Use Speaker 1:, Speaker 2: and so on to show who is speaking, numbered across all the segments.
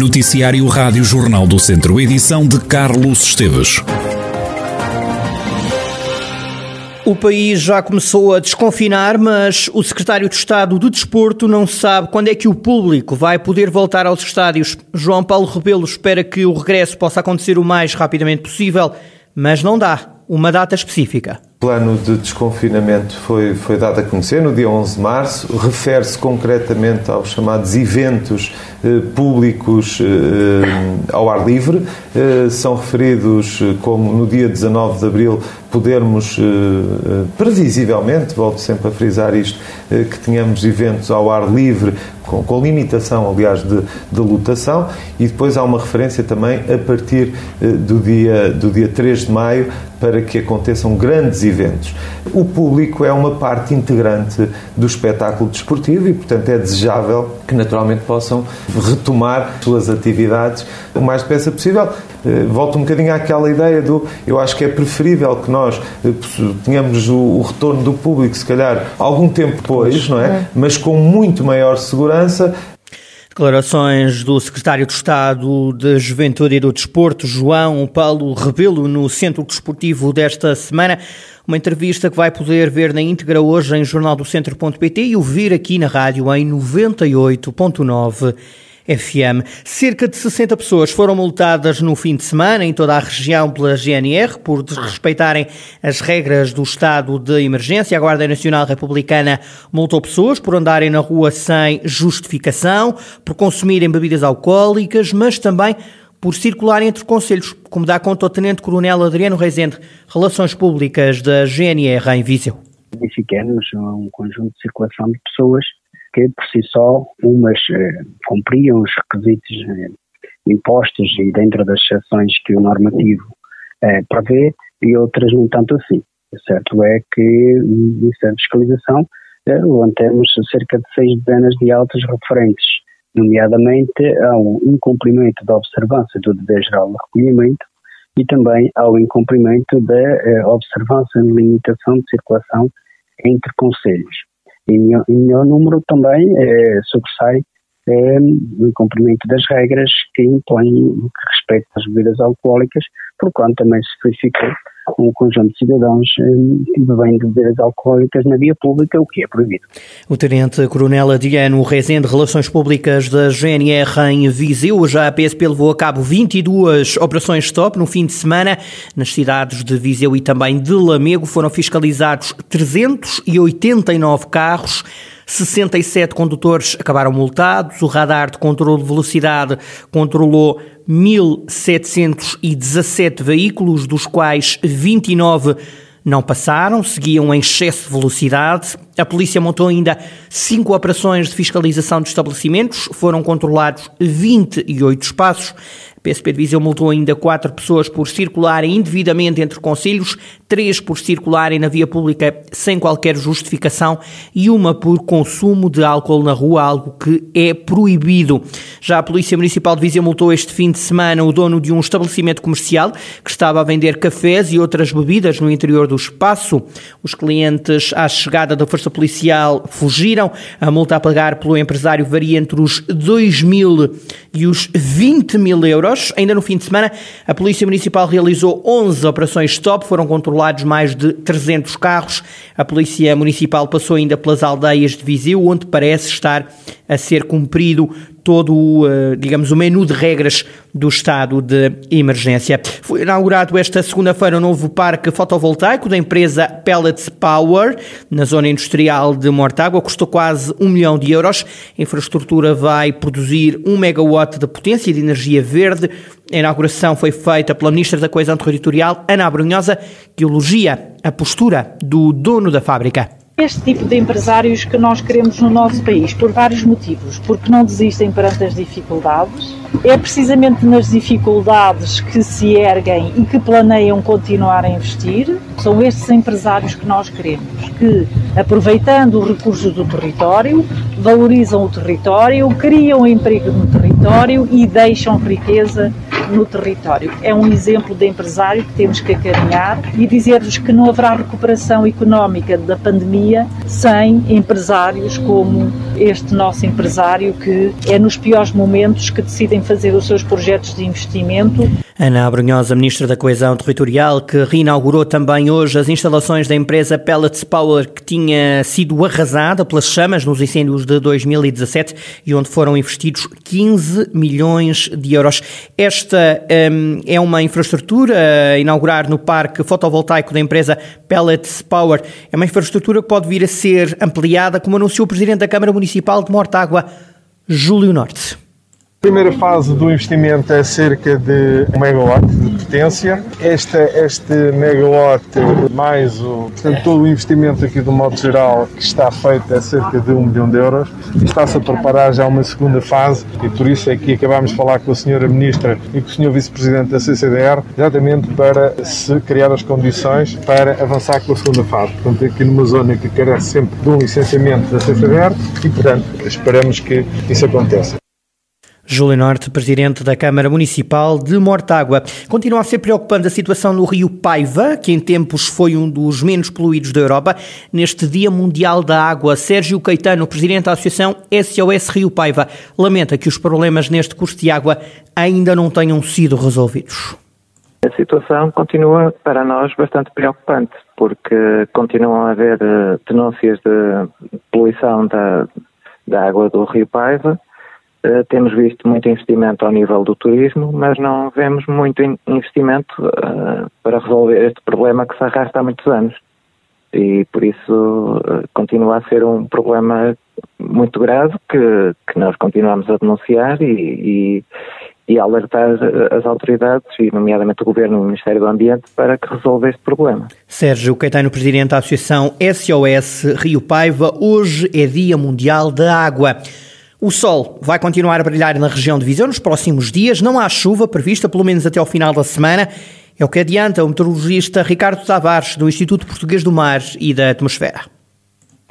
Speaker 1: Noticiário Rádio Jornal do Centro, edição de Carlos Esteves.
Speaker 2: O país já começou a desconfinar, mas o secretário de Estado do Desporto não sabe quando é que o público vai poder voltar aos estádios. João Paulo Rebelo espera que o regresso possa acontecer o mais rapidamente possível, mas não dá uma data específica.
Speaker 3: Plano de desconfinamento foi, foi dado a conhecer no dia 11 de março, refere-se concretamente aos chamados eventos eh, públicos eh, ao ar livre. Eh, são referidos eh, como no dia 19 de abril podermos, eh, eh, previsivelmente, volto sempre a frisar isto, que tenhamos eventos ao ar livre, com, com limitação, aliás, de, de lotação, e depois há uma referência também a partir do, dia, do dia 3 de maio para que aconteçam grandes eventos. O público é uma parte integrante do espetáculo desportivo e, portanto, é desejável que naturalmente possam retomar suas atividades o mais depressa possível. Eh, volto um bocadinho àquela ideia do eu acho que é preferível que nós eh, tenhamos o, retorno do público, se calhar, algum tempo depois, não é? Mas com muito maior segurança
Speaker 2: Declarações do secretário de Estado de Juventude e do Desporto, João Paulo Rebelo, no Centro Desportivo desta semana. Uma entrevista que vai poder ver na íntegra hoje em jornaldocentro.pt e ouvir aqui na rádio em 98.9 FM. Cerca de 60 pessoas foram multadas no fim de semana em toda a região pela GNR por desrespeitarem as regras do estado de emergência. A Guarda Nacional Republicana multou pessoas por andarem na rua sem justificação, por consumirem bebidas alcoólicas, mas também por circular entre conselhos, como dá conta o Tenente Coronel Adriano Rezende, Relações Públicas da GNR em Viseu.
Speaker 4: Identificamos um conjunto de circulação de pessoas que por si só umas eh, cumpriam os requisitos eh, impostos e dentro das exceções que o normativo eh, prevê e outras nem tanto assim. O certo é que nessa fiscalização eh, levantamos cerca de seis dezenas de autos referentes, nomeadamente ao incumprimento da observância do dever geral de recolhimento e também ao incumprimento da observância de limitação de circulação entre conselhos. Em, meu número também é, sobressai é, o cumprimento das regras que impõem que respeito às bebidas alcoólicas, por quanto também se verificou um conjunto de cidadãos bebem de bebidas alcoólicas na via pública, o que é proibido.
Speaker 2: O Tenente Coronel Adriano Rezende, Relações Públicas da GNR em Viseu, já a PSP levou a cabo 22 operações stop no fim de semana. Nas cidades de Viseu e também de Lamego foram fiscalizados 389 carros. 67 condutores acabaram multados, o radar de controle de velocidade controlou 1.717 veículos, dos quais 29 não passaram, seguiam em excesso de velocidade. A polícia montou ainda cinco operações de fiscalização de estabelecimentos, foram controlados 28 espaços. A PSP de Viseu multou ainda quatro pessoas por circularem indevidamente entre conselhos, três por circularem na via pública sem qualquer justificação e uma por consumo de álcool na rua, algo que é proibido. Já a Polícia Municipal de Viseu multou este fim de semana o dono de um estabelecimento comercial que estava a vender cafés e outras bebidas no interior do espaço. Os clientes, à chegada da Força Policial, fugiram. A multa a pagar pelo empresário varia entre os 2 mil e os 20 mil euros. Ainda no fim de semana, a Polícia Municipal realizou 11 operações stop, foram controlados mais de 300 carros. A Polícia Municipal passou ainda pelas aldeias de Viseu, onde parece estar a ser cumprido todo, eh, digamos, o menu de regras do estado de emergência. Foi inaugurado esta segunda-feira um novo parque fotovoltaico da empresa Pellets Power, na zona industrial de Mortágua. Custou quase um milhão de euros. A infraestrutura vai produzir um megawatt de potência de energia verde. A inauguração foi feita pela Ministra da Coesão Territorial, Ana Abrunhosa, que elogia a postura do dono da fábrica
Speaker 5: este tipo de empresários que nós queremos no nosso país, por vários motivos. Porque não desistem perante as dificuldades, é precisamente nas dificuldades que se erguem e que planeiam continuar a investir. São estes empresários que nós queremos, que, aproveitando os recursos do território, valorizam o território, criam emprego no território e deixam riqueza no território. É um exemplo de empresário que temos que acarinhar e dizer-vos que não haverá recuperação económica da pandemia sem empresários como este nosso empresário que é nos piores momentos que decidem fazer os seus projetos de investimento.
Speaker 2: Ana Abrunhosa, Ministra da Coesão Territorial, que reinaugurou também hoje as instalações da empresa Pellets Power, que tinha sido arrasada pelas chamas nos incêndios de 2017 e onde foram investidos 15 milhões de euros. Esta um, é uma infraestrutura a inaugurar no parque fotovoltaico da empresa Pellets Power. É uma infraestrutura que pode vir a ser ampliada, como anunciou o Presidente da Câmara Municipal de Mortágua, Júlio Norte.
Speaker 6: A primeira fase do investimento é cerca de 1 megawatt de potência. Este, este megawatt, mais o, portanto, todo o investimento aqui do modo geral que está feito é cerca de 1 milhão de euros. Está-se a preparar já uma segunda fase e por isso é que acabámos de falar com a senhora Ministra e com o senhor Vice-Presidente da CCDR, exatamente para se criar as condições para avançar com a segunda fase. Portanto, aqui numa zona que carece sempre de um licenciamento da CCDR e, portanto, esperamos que isso aconteça.
Speaker 2: Júlio Norte, presidente da Câmara Municipal de Mortágua. Continua a ser preocupante a situação no rio Paiva, que em tempos foi um dos menos poluídos da Europa. Neste Dia Mundial da Água, Sérgio Caetano, presidente da Associação SOS Rio Paiva, lamenta que os problemas neste curso de água ainda não tenham sido resolvidos.
Speaker 7: A situação continua para nós bastante preocupante, porque continuam a haver eh, denúncias de poluição da, da água do rio Paiva Uh, temos visto muito investimento ao nível do turismo, mas não vemos muito investimento uh, para resolver este problema que se arrasta há muitos anos. E por isso uh, continua a ser um problema muito grave que, que nós continuamos a denunciar e, e, e alertar as autoridades, e nomeadamente o Governo e o Ministério do Ambiente, para que resolva este problema.
Speaker 2: Sérgio Caetano, Presidente da Associação SOS Rio Paiva, hoje é Dia Mundial da Água. O sol vai continuar a brilhar na região de Viseu nos próximos dias. Não há chuva prevista, pelo menos até ao final da semana. É o que adianta o meteorologista Ricardo Tavares, do Instituto Português do Mar e da Atmosfera.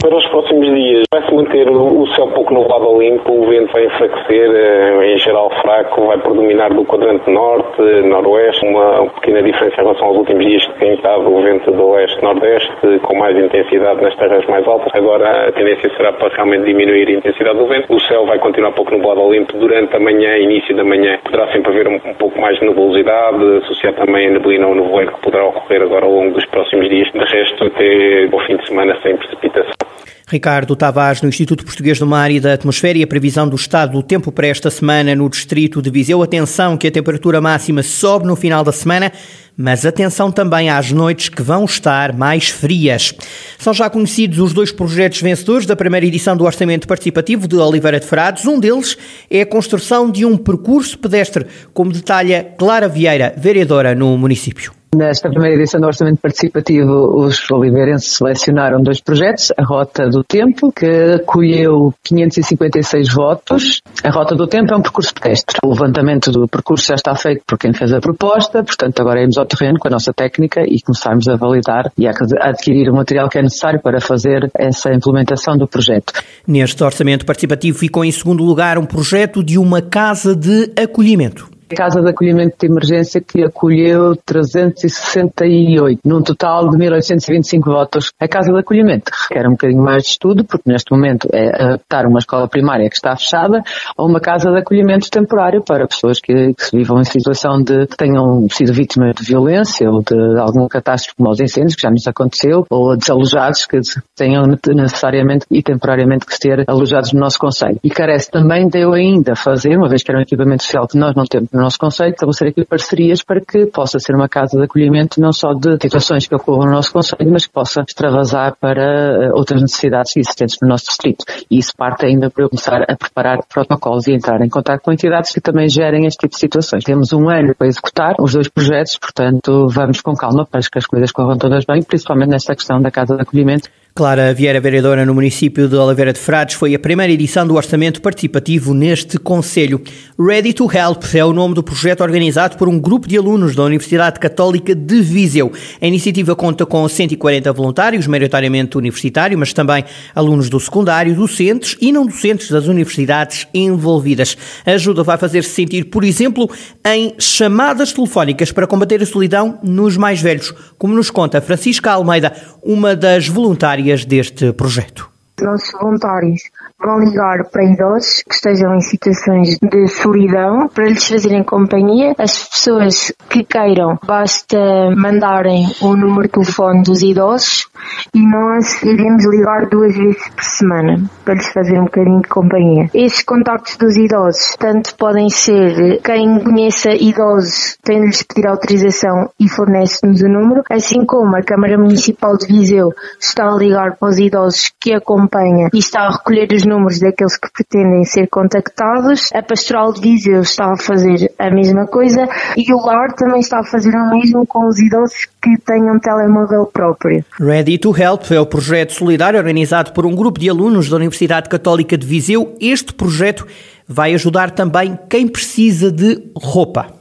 Speaker 8: Para os próximos dias vai-se manter o céu pouco nublado ao limpo, o vento vai enfraquecer, eh, em geral fraco, vai predominar do quadrante norte, noroeste, uma pequena diferença em relação aos últimos dias que tem estado o vento do oeste-nordeste com mais intensidade nas terras mais altas. Agora a tendência será para realmente diminuir a intensidade do vento. O céu vai continuar pouco nublado ao limpo durante a manhã, início da manhã. Poderá sempre haver um, um pouco mais de nebulosidade, associado também a neblina ou nevoeiro que poderá ocorrer agora ao longo dos próximos dias. De resto, até o fim de semana sem precipitação.
Speaker 2: Ricardo Tavares, no Instituto Português do Mar e da Atmosfera, e a previsão do estado do tempo para esta semana no distrito de Viseu. Atenção que a temperatura máxima sobe no final da semana, mas atenção também às noites que vão estar mais frias. São já conhecidos os dois projetos vencedores da primeira edição do Orçamento Participativo de Oliveira de Frades. Um deles é a construção de um percurso pedestre, como detalha Clara Vieira, vereadora no município.
Speaker 9: Nesta primeira edição do Orçamento Participativo, os oliveirenses selecionaram dois projetos, a Rota do Tempo, que acolheu 556 votos. A Rota do Tempo é um percurso pedestre. O levantamento do percurso já está feito por quem fez a proposta, portanto agora irmos ao terreno com a nossa técnica e começarmos a validar e a adquirir o material que é necessário para fazer essa implementação do projeto.
Speaker 2: Neste Orçamento Participativo ficou em segundo lugar um projeto de uma casa de acolhimento.
Speaker 9: Casa de Acolhimento de Emergência que acolheu 368, num total de 1825 votos. A Casa de Acolhimento requer um bocadinho mais de estudo, porque neste momento é adaptar uma escola primária que está fechada a uma Casa de Acolhimento temporário para pessoas que, que vivam em situação de que tenham sido vítimas de violência ou de alguma catástrofe como os incêndios, que já nos aconteceu, ou desalojados que tenham necessariamente e temporariamente que ser alojados no nosso Conselho. E carece também de eu ainda fazer, uma vez que era um equipamento social que nós não temos no nosso Conselho, estabelecer aqui parcerias para que possa ser uma casa de acolhimento não só de situações que ocorram no nosso Conselho, mas que possa extravasar para eh, outras necessidades existentes no nosso distrito. E isso parte ainda para eu começar a preparar protocolos e entrar em contato com entidades que também gerem este tipo de situações. Temos um ano para executar os dois projetos, portanto, vamos com calma para que as coisas corram todas bem, principalmente nesta questão da casa de acolhimento.
Speaker 2: Clara Vieira, vereadora no município de Oliveira de Frades, foi a primeira edição do orçamento participativo neste Conselho. Ready to Help é o nome do projeto organizado por um grupo de alunos da Universidade Católica de Viseu. A iniciativa conta com 140 voluntários, maioritariamente universitários, mas também alunos do secundário, docentes e não docentes das universidades envolvidas. A ajuda vai fazer-se sentir, por exemplo, em chamadas telefónicas para combater a solidão nos mais velhos, como nos conta Francisca Almeida, uma das voluntárias beneficiárias deste projeto.
Speaker 10: Nossos voluntários vão ligar para idosos que estejam em situações de solidão para lhes fazerem companhia. As pessoas que queiram, basta mandarem o número de telefone dos idosos e nós iremos ligar duas vezes por semana para lhes fazer um bocadinho de companhia. Esses contactos dos idosos, tanto podem ser quem conheça idosos tem de lhes pedir autorização e fornece-nos o número, assim como a Câmara Municipal de Viseu está a ligar para os idosos que acompanha e está a recolher os números daqueles que pretendem ser contactados. A Pastoral de Viseu está a fazer a mesma coisa e o LAR também está a fazer o mesmo com os idosos que tenham um telemóvel próprio.
Speaker 2: Ready to Help é o projeto solidário organizado por um grupo de alunos da Universidade Católica de Viseu. Este projeto vai ajudar também quem precisa de roupa.